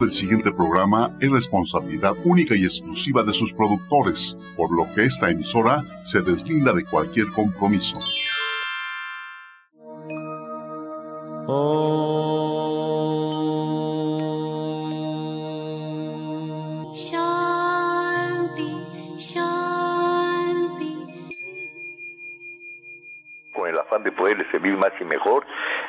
El siguiente programa es responsabilidad única y exclusiva de sus productores, por lo que esta emisora se deslinda de cualquier compromiso. Con el afán de poderle servir más y mejor,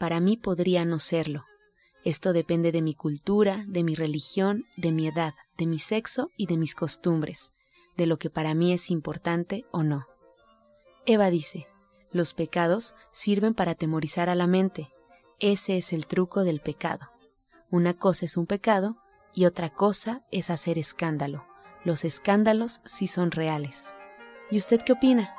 para mí podría no serlo. Esto depende de mi cultura, de mi religión, de mi edad, de mi sexo y de mis costumbres, de lo que para mí es importante o no. Eva dice, los pecados sirven para atemorizar a la mente. Ese es el truco del pecado. Una cosa es un pecado y otra cosa es hacer escándalo. Los escándalos sí son reales. ¿Y usted qué opina?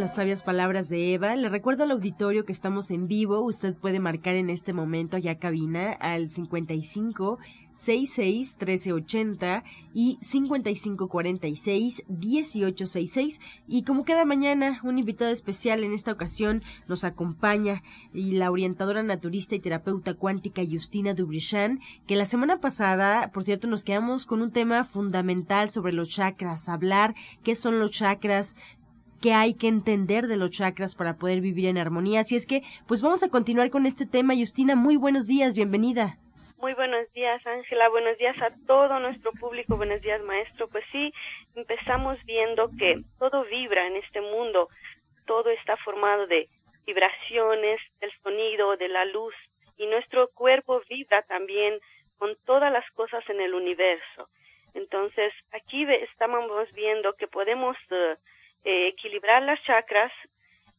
Las sabias palabras de Eva. Le recuerdo al auditorio que estamos en vivo. Usted puede marcar en este momento allá cabina al 55 66 1380 y 55 46 1866. Y como cada mañana, un invitado especial en esta ocasión nos acompaña y la orientadora naturista y terapeuta cuántica Justina Dubrichan, que la semana pasada, por cierto, nos quedamos con un tema fundamental sobre los chakras, hablar qué son los chakras, que hay que entender de los chakras para poder vivir en armonía. Así es que, pues vamos a continuar con este tema. Justina, muy buenos días, bienvenida. Muy buenos días, Ángela. Buenos días a todo nuestro público. Buenos días, maestro. Pues sí, empezamos viendo que todo vibra en este mundo. Todo está formado de vibraciones, del sonido, de la luz. Y nuestro cuerpo vibra también con todas las cosas en el universo. Entonces, aquí estamos viendo que podemos uh, eh, equilibrar las chakras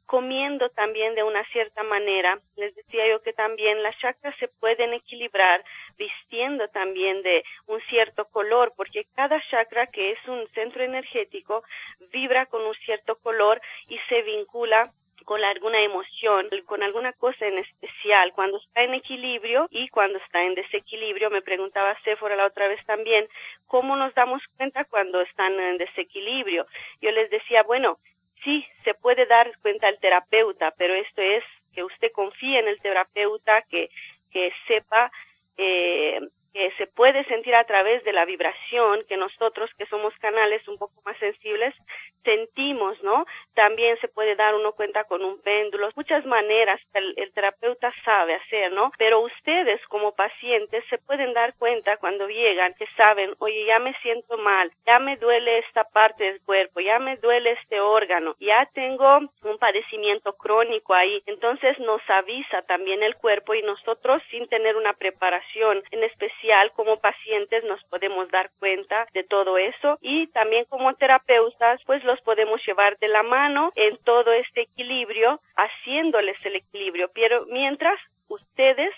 comiendo también de una cierta manera. Les decía yo que también las chakras se pueden equilibrar vistiendo también de un cierto color, porque cada chakra que es un centro energético vibra con un cierto color y se vincula con alguna emoción, con alguna cosa en especial, cuando está en equilibrio y cuando está en desequilibrio. Me preguntaba Sephora la otra vez también, ¿cómo nos damos cuenta cuando están en desequilibrio? Yo les decía, bueno, sí, se puede dar cuenta el terapeuta, pero esto es que usted confíe en el terapeuta, que, que sepa eh, que se puede sentir a través de la vibración que nosotros que somos canales un poco más sensibles sentimos, ¿no? También se puede dar uno cuenta con un péndulo, muchas maneras que el, terapeuta sabe hacer, ¿no? Pero ustedes como pacientes se pueden dar cuenta cuando llegan que saben, oye, ya me siento mal, ya me duele esta parte del cuerpo, ya me duele este órgano, ya tengo un padecimiento crónico ahí, entonces nos avisa también el cuerpo y nosotros sin tener una preparación en especial como pacientes nos podemos dar cuenta de todo eso. Y también como terapeutas pues los podemos llevar de la mano en todo este equilibrio haciéndoles el equilibrio pero mientras ustedes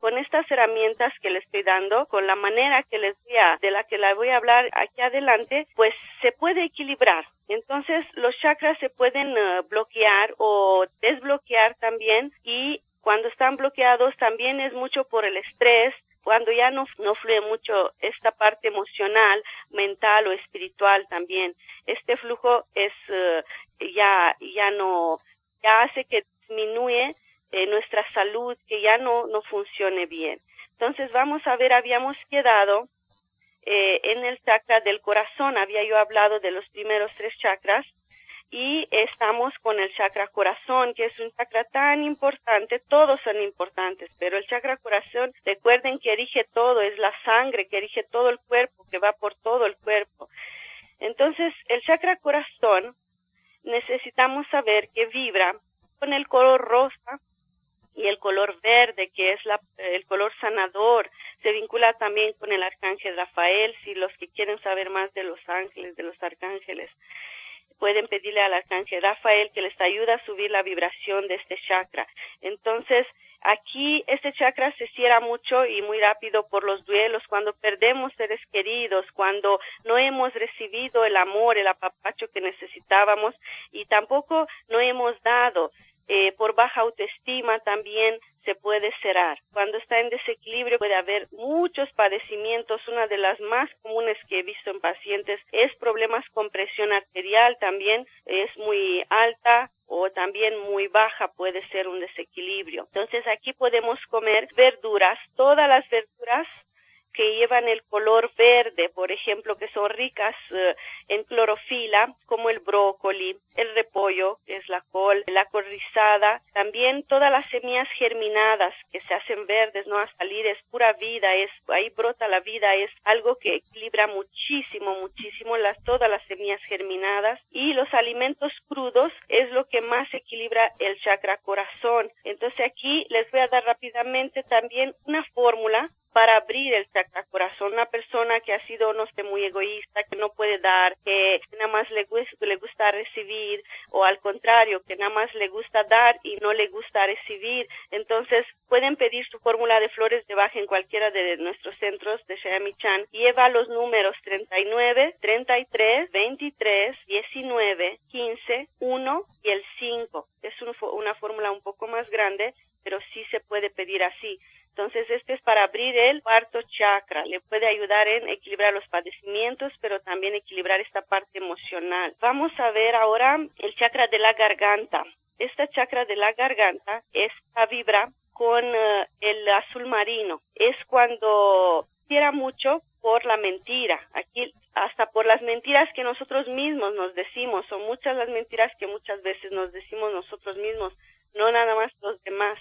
con estas herramientas que les estoy dando, con la manera que les voy a, de la que la voy a hablar aquí adelante, pues se puede equilibrar. Entonces los chakras se pueden eh, bloquear o desbloquear también y cuando están bloqueados también es mucho por el estrés, cuando ya no, no fluye mucho esta parte emocional, mental o espiritual también, este flujo es eh, ya, ya no, ya hace que disminuye eh, nuestra salud, que ya no, no funcione bien. Entonces vamos a ver, habíamos quedado eh, en el chakra del corazón, había yo hablado de los primeros tres chakras, y estamos con el chakra corazón, que es un chakra tan importante, todos son importantes, pero el chakra corazón, recuerden que erige todo, es la sangre que erige todo el cuerpo, que va por todo el cuerpo. Entonces, el chakra corazón necesitamos saber que vibra con el color rosa y el color verde, que es la, el color sanador, se vincula también con el arcángel Rafael, si los que quieren saber más de los ángeles, de los arcángeles pueden pedirle al arcángel Rafael que les ayude a subir la vibración de este chakra. Entonces, Aquí este chakra se cierra mucho y muy rápido por los duelos, cuando perdemos seres queridos, cuando no hemos recibido el amor, el apapacho que necesitábamos y tampoco no hemos dado. Eh, por baja autoestima también se puede cerrar. Cuando está en desequilibrio puede haber muchos padecimientos. Una de las más comunes que he visto en pacientes es problemas con presión arterial también es muy alta o también muy baja puede ser un desequilibrio. Entonces aquí podemos comer verduras, todas las verduras que llevan el color verde, por ejemplo, que son ricas eh, en clorofila, como el brócoli, el repollo, que es la col, la col rizada, también todas las semillas germinadas que se hacen verdes, no a salir, es pura vida, es ahí brota la vida, es algo que equilibra muchísimo, muchísimo las todas las semillas germinadas. Y los alimentos crudos es lo que más equilibra el chakra corazón. Entonces aquí les voy a dar rápidamente también una fórmula para abrir el chakra corazón. Una persona que ha sido, no sé, muy egoísta, que no puede dar, que nada más le, le gusta recibir, o al contrario, que nada más le gusta dar y no le gusta recibir. Entonces, pueden pedir su fórmula de flores de baja en cualquiera de nuestros centros de Shayami-chan. Lleva los números 39, 33, 23, 19, 15, 1 y el 5. Es una fórmula un poco más grande, pero sí se puede pedir así. Entonces, este es para abrir el cuarto chakra. Le puede ayudar en equilibrar los padecimientos, pero también equilibrar esta parte emocional. Vamos a ver ahora el chakra de la garganta. Esta chakra de la garganta, esta vibra con eh, el azul marino. Es cuando quiera mucho por la mentira. Aquí hasta por las mentiras que nosotros mismos nos decimos. Son muchas las mentiras que muchas veces nos decimos nosotros mismos, no nada más los demás.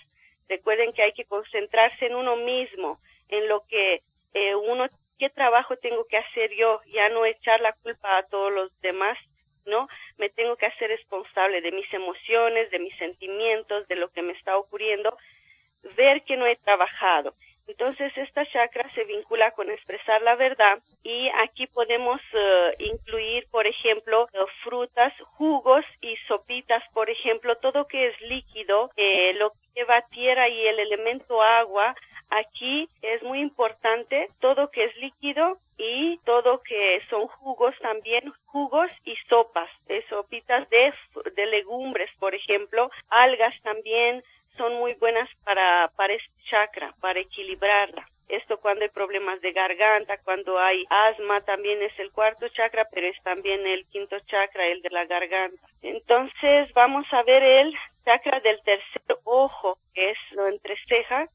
Recuerden que hay que concentrarse en uno mismo, en lo que eh, uno, qué trabajo tengo que hacer yo, ya no echar la culpa a todos los demás, ¿no? Me tengo que hacer responsable de mis emociones, de mis sentimientos, de lo que me está ocurriendo, ver que no he trabajado. Entonces, esta chakra se vincula con expresar la verdad y aquí podemos eh, incluir, por ejemplo, eh, frutas, jugos y sopitas, por ejemplo, todo que es líquido, eh, lo que lleva tierra y el elemento agua, aquí es muy importante todo que es líquido y todo que son jugos también, jugos y sopas, sopitas de, de legumbres, por ejemplo, algas también, son muy buenas para, para este chakra, para equilibrarla. Esto cuando hay problemas de garganta, cuando hay asma, también es el cuarto chakra, pero es también el quinto chakra, el de la garganta. Entonces vamos a ver el chakra del tercer ojo, que es lo entreceja,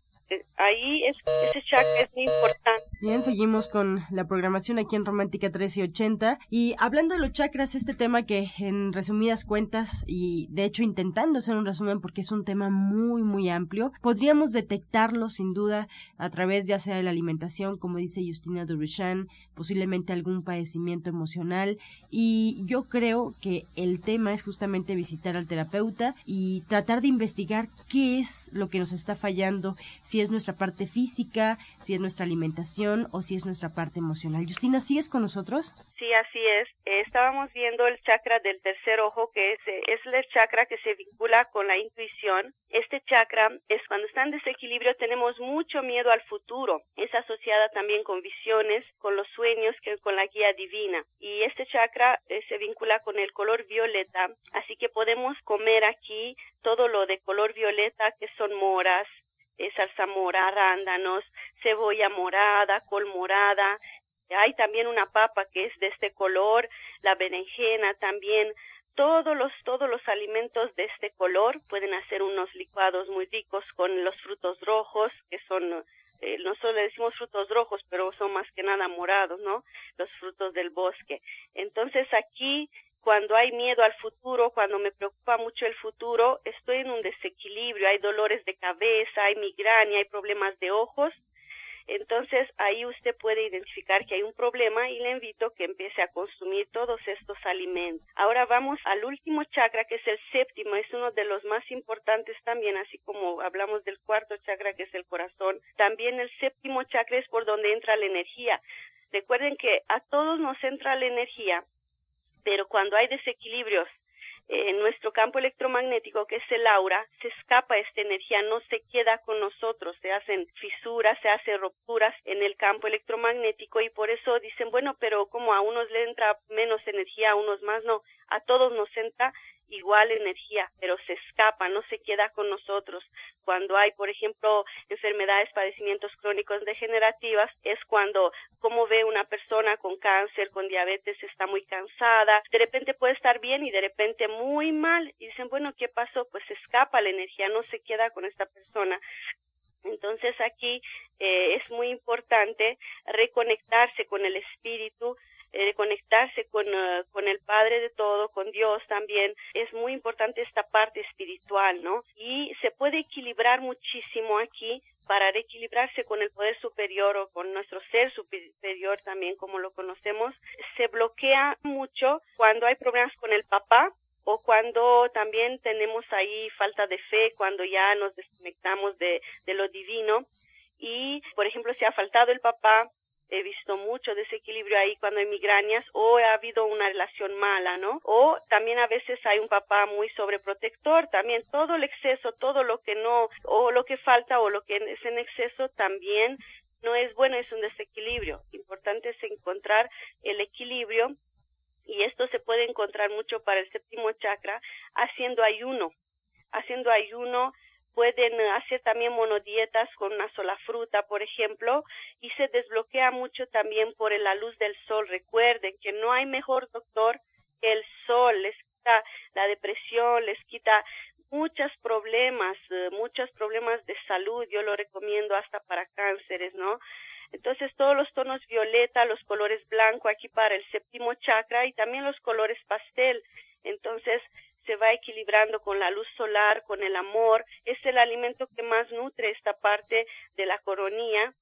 ahí es, ese chakra es muy importante. Bien, seguimos con la programación aquí en Romántica 1380 y hablando de los chakras, este tema que en resumidas cuentas y de hecho intentando hacer un resumen porque es un tema muy muy amplio, podríamos detectarlo sin duda a través ya sea de la alimentación, como dice Justina Durishan, posiblemente algún padecimiento emocional y yo creo que el tema es justamente visitar al terapeuta y tratar de investigar qué es lo que nos está fallando, es nuestra parte física, si es nuestra alimentación o si es nuestra parte emocional. Justina, ¿sigues con nosotros? Sí, así es. estábamos viendo el chakra del tercer ojo, que es, es el chakra que se vincula con la intuición. Este chakra es cuando está en desequilibrio tenemos mucho miedo al futuro. Es asociada también con visiones, con los sueños, con la guía divina. Y este chakra eh, se vincula con el color violeta, así que podemos comer aquí todo lo de color violeta, que son moras, eh, zarzamora, arándanos, cebolla morada, col morada. Hay también una papa que es de este color, la berenjena también. Todos los, todos los alimentos de este color pueden hacer unos licuados muy ricos con los frutos rojos, que son eh, nosotros le decimos frutos rojos, pero son más que nada morados, ¿no? Los frutos del bosque. Entonces aquí cuando hay miedo al futuro, cuando me preocupa mucho el futuro, estoy en un desequilibrio, hay dolores de cabeza, hay migraña, hay problemas de ojos. Entonces ahí usted puede identificar que hay un problema y le invito que empiece a consumir todos estos alimentos. Ahora vamos al último chakra que es el séptimo, es uno de los más importantes también, así como hablamos del cuarto chakra que es el corazón. También el séptimo chakra es por donde entra la energía. Recuerden que a todos nos entra la energía, pero cuando hay desequilibrios en nuestro campo electromagnético, que es el aura, se escapa esta energía, no se queda con nosotros, se hacen fisuras, se hacen rupturas en el campo electromagnético y por eso dicen, bueno, pero como a unos le entra menos energía, a unos más no, a todos nos entra igual energía, pero se escapa, no se queda con nosotros. Cuando hay, por ejemplo, enfermedades, padecimientos crónicos degenerativas, es cuando, como ve una persona con cáncer, con diabetes, está muy cansada, de repente puede estar bien y de repente muy mal. Y dicen, bueno, ¿qué pasó? Pues se escapa la energía, no se queda con esta persona. Entonces aquí eh, es muy importante reconectarse con el espíritu, eh, conectarse con, eh, con el Padre de todo, con Dios también. Es muy importante esta parte espiritual, ¿no? Y se puede equilibrar muchísimo aquí para reequilibrarse con el poder superior o con nuestro ser superior también como lo conocemos, se bloquea mucho cuando hay problemas con el papá o cuando también tenemos ahí falta de fe, cuando ya nos desconectamos de, de lo divino y, por ejemplo, si ha faltado el papá, he visto mucho desequilibrio ahí cuando hay migrañas o ha habido una relación mala, ¿no? O también a veces hay un papá muy sobreprotector, también todo el exceso, todo lo que no, o lo que falta o lo que es en exceso también no es bueno, es un desequilibrio. Importante es encontrar el equilibrio y esto se puede encontrar mucho para el séptimo chakra haciendo ayuno, haciendo ayuno pueden hacer también monodietas con una sola fruta, por ejemplo, y se desbloquea mucho también por la luz del sol. Recuerden que no hay mejor doctor que el sol, les quita la depresión, les quita muchos problemas, eh, muchos problemas de salud, yo lo recomiendo hasta para cánceres, ¿no? Entonces todos los tonos violeta, los colores blanco aquí para el séptimo chakra y también los colores pastel. Entonces se va equilibrando con la luz solar, con el amor, es el alimento que más nutre esta parte de la coronía.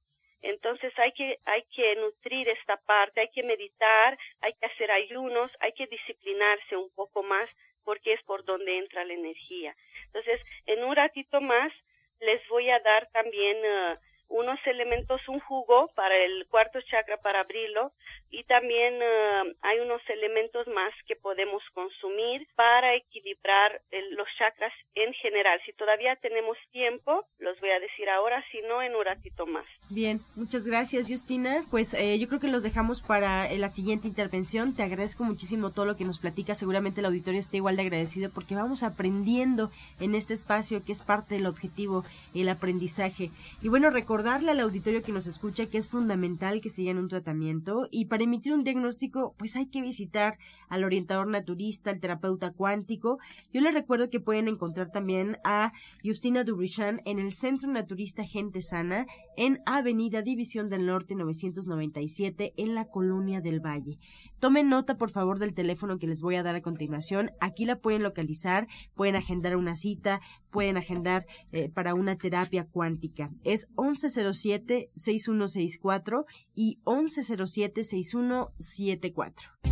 Entonces hay que, hay que nutrir esta parte, hay que meditar, hay que hacer ayunos, hay que disciplinarse un poco más porque es por donde entra la energía. Entonces, en un ratito más les voy a dar también uh, unos elementos, un jugo para el cuarto chakra para abrirlo y también eh, hay unos elementos más que podemos consumir para equilibrar los chakras en general. Si todavía tenemos tiempo, los voy a decir ahora, si no, en un ratito más. Bien, muchas gracias Justina. Pues eh, yo creo que los dejamos para eh, la siguiente intervención. Te agradezco muchísimo todo lo que nos platica. Seguramente el auditorio está igual de agradecido porque vamos aprendiendo en este espacio que es parte del objetivo, el aprendizaje. Y bueno, recordarle al auditorio que nos escucha que es fundamental que sigan un tratamiento y para emitir un diagnóstico, pues hay que visitar al orientador naturista, al terapeuta cuántico. Yo les recuerdo que pueden encontrar también a Justina Dubrichan en el Centro Naturista Gente Sana en Avenida División del Norte 997 en la Colonia del Valle. Tomen nota, por favor, del teléfono que les voy a dar a continuación. Aquí la pueden localizar, pueden agendar una cita, pueden agendar eh, para una terapia cuántica. Es 1107-6164 y 1107-6174.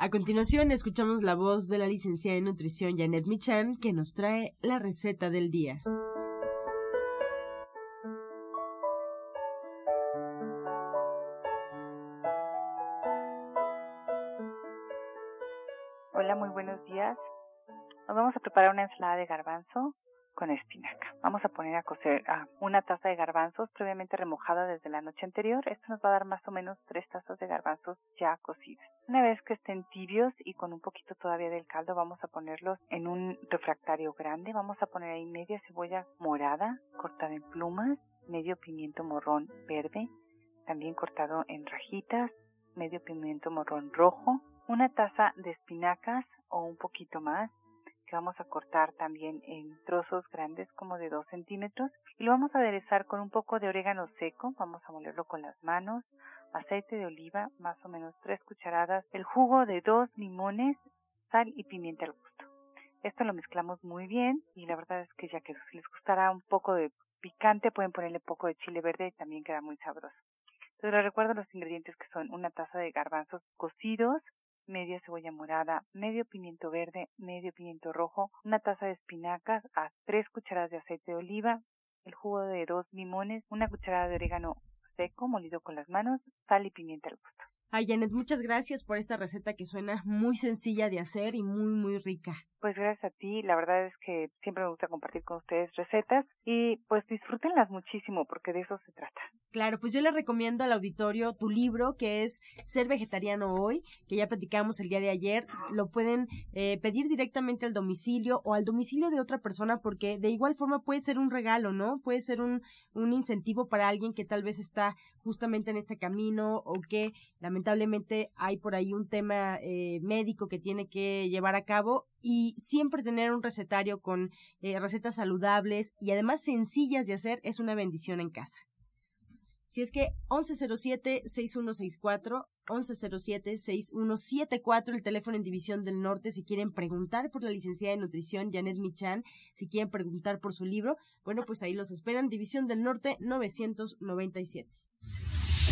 A continuación, escuchamos la voz de la licenciada en nutrición Janet Michan, que nos trae la receta del día. Hola, muy buenos días. Nos vamos a preparar una ensalada de garbanzo con espinaca. Vamos a poner a cocer una taza de garbanzos previamente remojada desde la noche anterior. Esto nos va a dar más o menos tres tazas de garbanzos ya cocidos. Una vez que estén tibios y con un poquito todavía del caldo, vamos a ponerlos en un refractario grande. Vamos a poner ahí media cebolla morada cortada en plumas, medio pimiento morrón verde, también cortado en rajitas, medio pimiento morrón rojo, una taza de espinacas o un poquito más, que vamos a cortar también en trozos grandes como de 2 centímetros y lo vamos a aderezar con un poco de orégano seco, vamos a molerlo con las manos, aceite de oliva, más o menos 3 cucharadas, el jugo de dos limones, sal y pimienta al gusto. Esto lo mezclamos muy bien y la verdad es que ya que les gustará un poco de picante pueden ponerle poco de chile verde y también queda muy sabroso. Entonces les recuerdo los ingredientes que son una taza de garbanzos cocidos, media cebolla morada, medio pimiento verde, medio pimiento rojo, una taza de espinacas, a tres cucharadas de aceite de oliva, el jugo de dos limones, una cucharada de orégano seco molido con las manos, sal y pimienta al gusto. Ay, Janet, muchas gracias por esta receta que suena muy sencilla de hacer y muy, muy rica. Pues gracias a ti, la verdad es que siempre me gusta compartir con ustedes recetas y pues disfrútenlas muchísimo porque de eso se trata. Claro, pues yo le recomiendo al auditorio tu libro que es Ser Vegetariano Hoy, que ya platicamos el día de ayer. Lo pueden eh, pedir directamente al domicilio o al domicilio de otra persona porque de igual forma puede ser un regalo, ¿no? Puede ser un, un incentivo para alguien que tal vez está justamente en este camino o que lamentablemente hay por ahí un tema eh, médico que tiene que llevar a cabo y siempre tener un recetario con eh, recetas saludables y además sencillas de hacer es una bendición en casa. Si es que 1107-6164, 1107-6174, el teléfono en División del Norte, si quieren preguntar por la licenciada de nutrición Janet Michan, si quieren preguntar por su libro, bueno, pues ahí los esperan, División del Norte 997.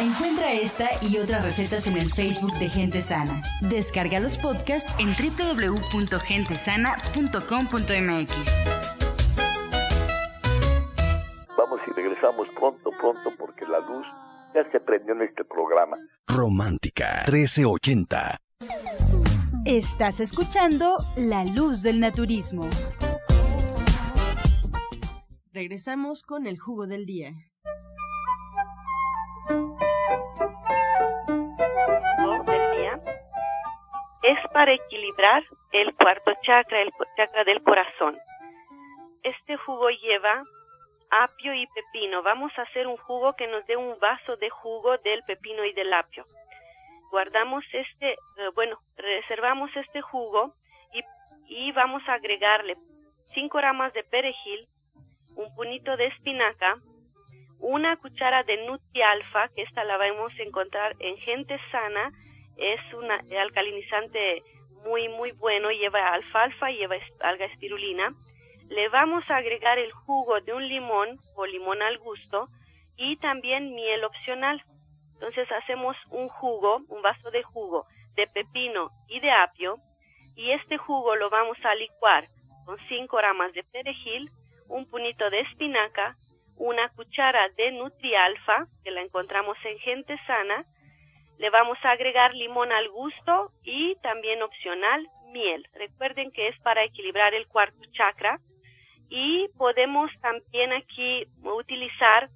Encuentra esta y otras recetas en el Facebook de Gente Sana. Descarga los podcasts en www.gentesana.com.mx. Vamos y regresamos pronto, pronto, porque la luz ya se prendió en este programa. Romántica 1380. Estás escuchando La Luz del Naturismo. Regresamos con el jugo del día. Para equilibrar el cuarto chakra, el chakra del corazón. Este jugo lleva apio y pepino. Vamos a hacer un jugo que nos dé un vaso de jugo del pepino y del apio. Guardamos este, eh, bueno, reservamos este jugo y, y vamos a agregarle 5 ramas de perejil, un punito de espinaca, una cuchara de Nutri-Alfa, que esta la vamos a encontrar en gente sana, es un alcalinizante muy muy bueno, lleva alfalfa, lleva alga espirulina. Le vamos a agregar el jugo de un limón o limón al gusto y también miel opcional. Entonces hacemos un jugo, un vaso de jugo de pepino y de apio y este jugo lo vamos a licuar con 5 ramas de perejil, un punito de espinaca, una cuchara de Nutrialfa, que la encontramos en gente sana, le vamos a agregar limón al gusto y también opcional miel. Recuerden que es para equilibrar el cuarto chakra y podemos también aquí utilizar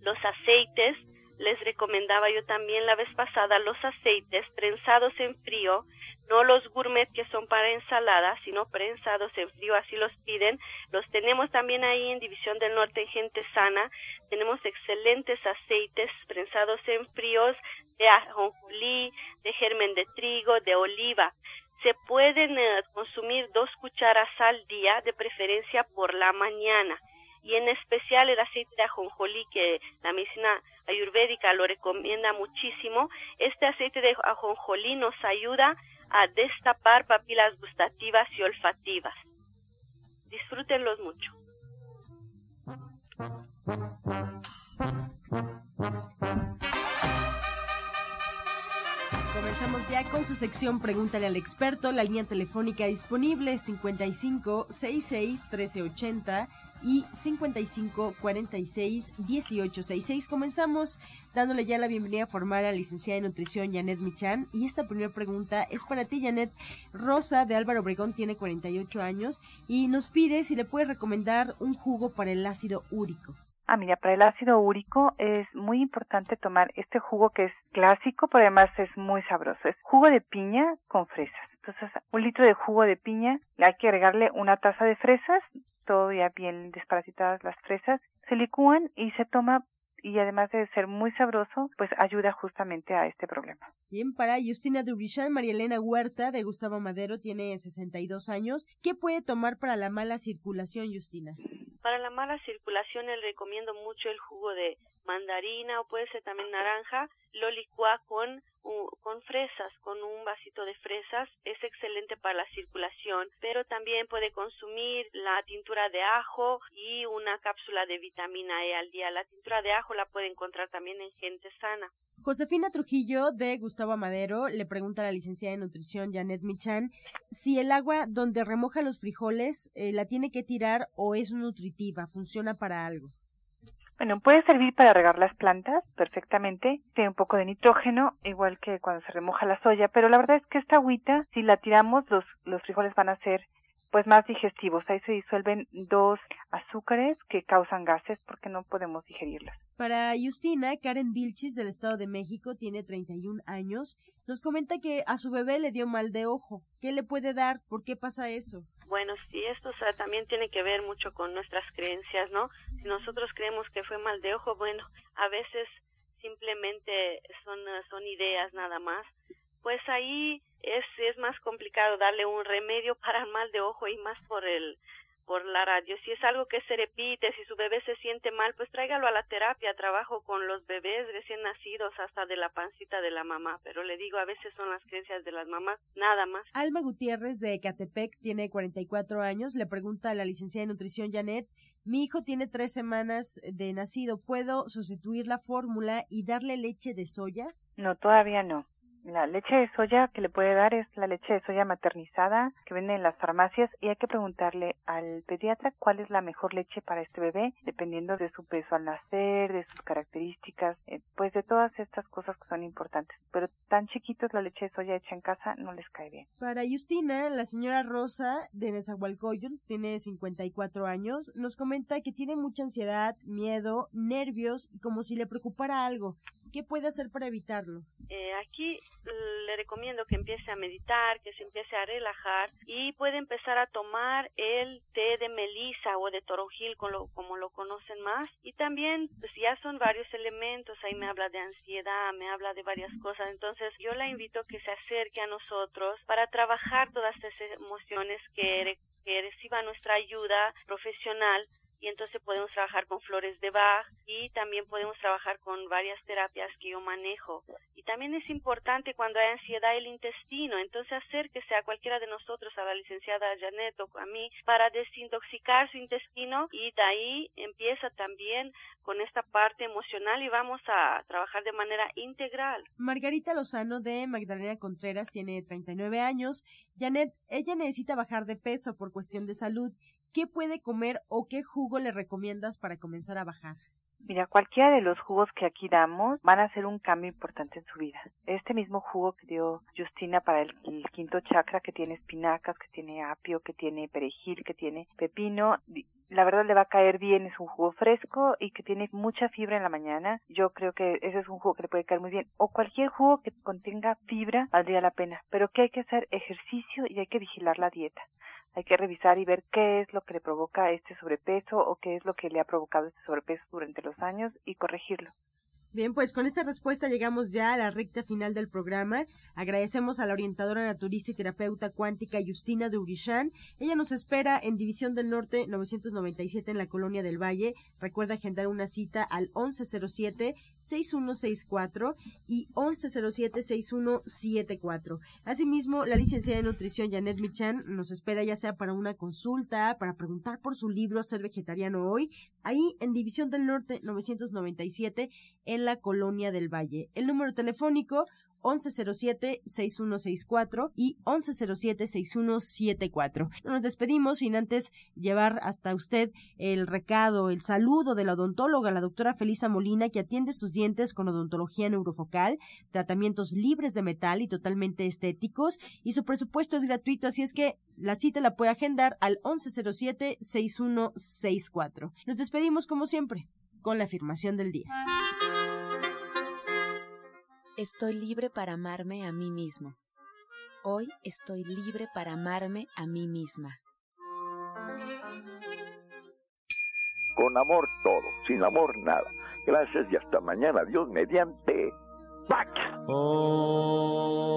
los aceites. Les recomendaba yo también la vez pasada los aceites prensados en frío no los gourmet que son para ensaladas, sino prensados en frío, así los piden. Los tenemos también ahí en División del Norte en Gente Sana. Tenemos excelentes aceites prensados en fríos de ajonjolí, de germen de trigo, de oliva. Se pueden eh, consumir dos cucharas al día, de preferencia por la mañana. Y en especial el aceite de ajonjolí, que la medicina ayurvédica lo recomienda muchísimo. Este aceite de ajonjolí nos ayuda a destapar papilas gustativas y olfativas. Disfrútenlos mucho. Comenzamos ya con su sección Pregúntale al experto. La línea telefónica disponible 55 66 1380 y 55 46 18 66. Comenzamos dándole ya la bienvenida formal a la licenciada de nutrición Janet Michan. Y esta primera pregunta es para ti, Janet. Rosa de Álvaro Obregón tiene 48 años y nos pide si le puede recomendar un jugo para el ácido úrico. Ah, mira, para el ácido úrico es muy importante tomar este jugo que es clásico, pero además es muy sabroso. Es jugo de piña con fresas. Entonces, un litro de jugo de piña, hay que agregarle una taza de fresas, todo ya bien desparasitadas las fresas, se licúan y se toma y además de ser muy sabroso, pues ayuda justamente a este problema. Bien, para Justina Dubrichan, María Elena Huerta de Gustavo Madero tiene 62 años. ¿Qué puede tomar para la mala circulación, Justina? Para la mala circulación le recomiendo mucho el jugo de mandarina o puede ser también naranja, lo licúa con, con fresas, con un vasito de fresas, es excelente para la circulación, pero también puede consumir la tintura de ajo y una cápsula de vitamina E al día. La tintura de ajo la puede encontrar también en gente sana. Josefina Trujillo de Gustavo Amadero le pregunta a la licenciada de nutrición Janet Michan si el agua donde remoja los frijoles eh, la tiene que tirar o es nutritiva, funciona para algo. Bueno, puede servir para regar las plantas perfectamente. Tiene un poco de nitrógeno, igual que cuando se remoja la soya, pero la verdad es que esta agüita, si la tiramos, los, los frijoles van a ser pues más digestivos. Ahí se disuelven dos azúcares que causan gases porque no podemos digerirlas. Para Justina, Karen Vilchis del Estado de México tiene 31 años. Nos comenta que a su bebé le dio mal de ojo. ¿Qué le puede dar? ¿Por qué pasa eso? Bueno, sí, esto también tiene que ver mucho con nuestras creencias, ¿no? Nosotros creemos que fue mal de ojo, bueno, a veces simplemente son, son ideas nada más pues ahí es, es más complicado darle un remedio para mal de ojo y más por el por la radio. Si es algo que se repite, si su bebé se siente mal, pues tráigalo a la terapia. Trabajo con los bebés recién nacidos hasta de la pancita de la mamá, pero le digo, a veces son las creencias de las mamás, nada más. Alma Gutiérrez de Ecatepec tiene 44 años, le pregunta a la licenciada de nutrición Janet, mi hijo tiene tres semanas de nacido, ¿puedo sustituir la fórmula y darle leche de soya? No, todavía no. La leche de soya que le puede dar es la leche de soya maternizada que vende en las farmacias y hay que preguntarle al pediatra cuál es la mejor leche para este bebé, dependiendo de su peso al nacer, de sus características, eh, pues de todas estas cosas que son importantes. Pero tan chiquitos la leche de soya hecha en casa no les cae bien. Para Justina, la señora Rosa de Nezahualcóyotl tiene 54 años, nos comenta que tiene mucha ansiedad, miedo, nervios y como si le preocupara algo. ¿Qué puede hacer para evitarlo? Eh, aquí le recomiendo que empiece a meditar, que se empiece a relajar y puede empezar a tomar el té de melisa o de toronjil como lo conocen más y también pues ya son varios elementos, ahí me habla de ansiedad, me habla de varias cosas, entonces yo la invito a que se acerque a nosotros para trabajar todas esas emociones que reciba nuestra ayuda profesional y entonces podemos trabajar con flores de Bach y también podemos trabajar con varias terapias que yo manejo. Y también es importante cuando hay ansiedad el intestino, entonces acérquese a cualquiera de nosotros, a la licenciada Janet o a mí, para desintoxicar su intestino y de ahí empieza también con esta parte emocional y vamos a trabajar de manera integral. Margarita Lozano de Magdalena Contreras tiene 39 años. Janet, ella necesita bajar de peso por cuestión de salud ¿qué puede comer o qué jugo le recomiendas para comenzar a bajar? Mira, cualquiera de los jugos que aquí damos van a hacer un cambio importante en su vida. Este mismo jugo que dio Justina para el, quinto chakra, que tiene espinacas, que tiene apio, que tiene perejil, que tiene pepino, la verdad le va a caer bien, es un jugo fresco y que tiene mucha fibra en la mañana. Yo creo que ese es un jugo que le puede caer muy bien. O cualquier jugo que contenga fibra valdría la pena, pero que hay que hacer ejercicio y hay que vigilar la dieta hay que revisar y ver qué es lo que le provoca este sobrepeso o qué es lo que le ha provocado este sobrepeso durante los años y corregirlo. Bien, pues con esta respuesta llegamos ya a la recta final del programa. Agradecemos a la orientadora naturista y terapeuta cuántica Justina Durishan. Ella nos espera en División del Norte 997 en la Colonia del Valle. Recuerda agendar una cita al 1107-6164 y 1107-6174. Asimismo, la licenciada de nutrición Janet Michan nos espera ya sea para una consulta, para preguntar por su libro Ser Vegetariano Hoy, ahí en División del Norte 997 la Colonia del Valle. El número telefónico 1107-6164 y 1107-6174. Nos despedimos sin antes llevar hasta usted el recado, el saludo de la odontóloga, la doctora Felisa Molina, que atiende sus dientes con odontología neurofocal, tratamientos libres de metal y totalmente estéticos, y su presupuesto es gratuito, así es que la cita la puede agendar al 1107-6164. Nos despedimos como siempre con la afirmación del día. Estoy libre para amarme a mí mismo. Hoy estoy libre para amarme a mí misma. Con amor todo, sin amor nada. Gracias y hasta mañana. Dios mediante. ¡Pax! Oh.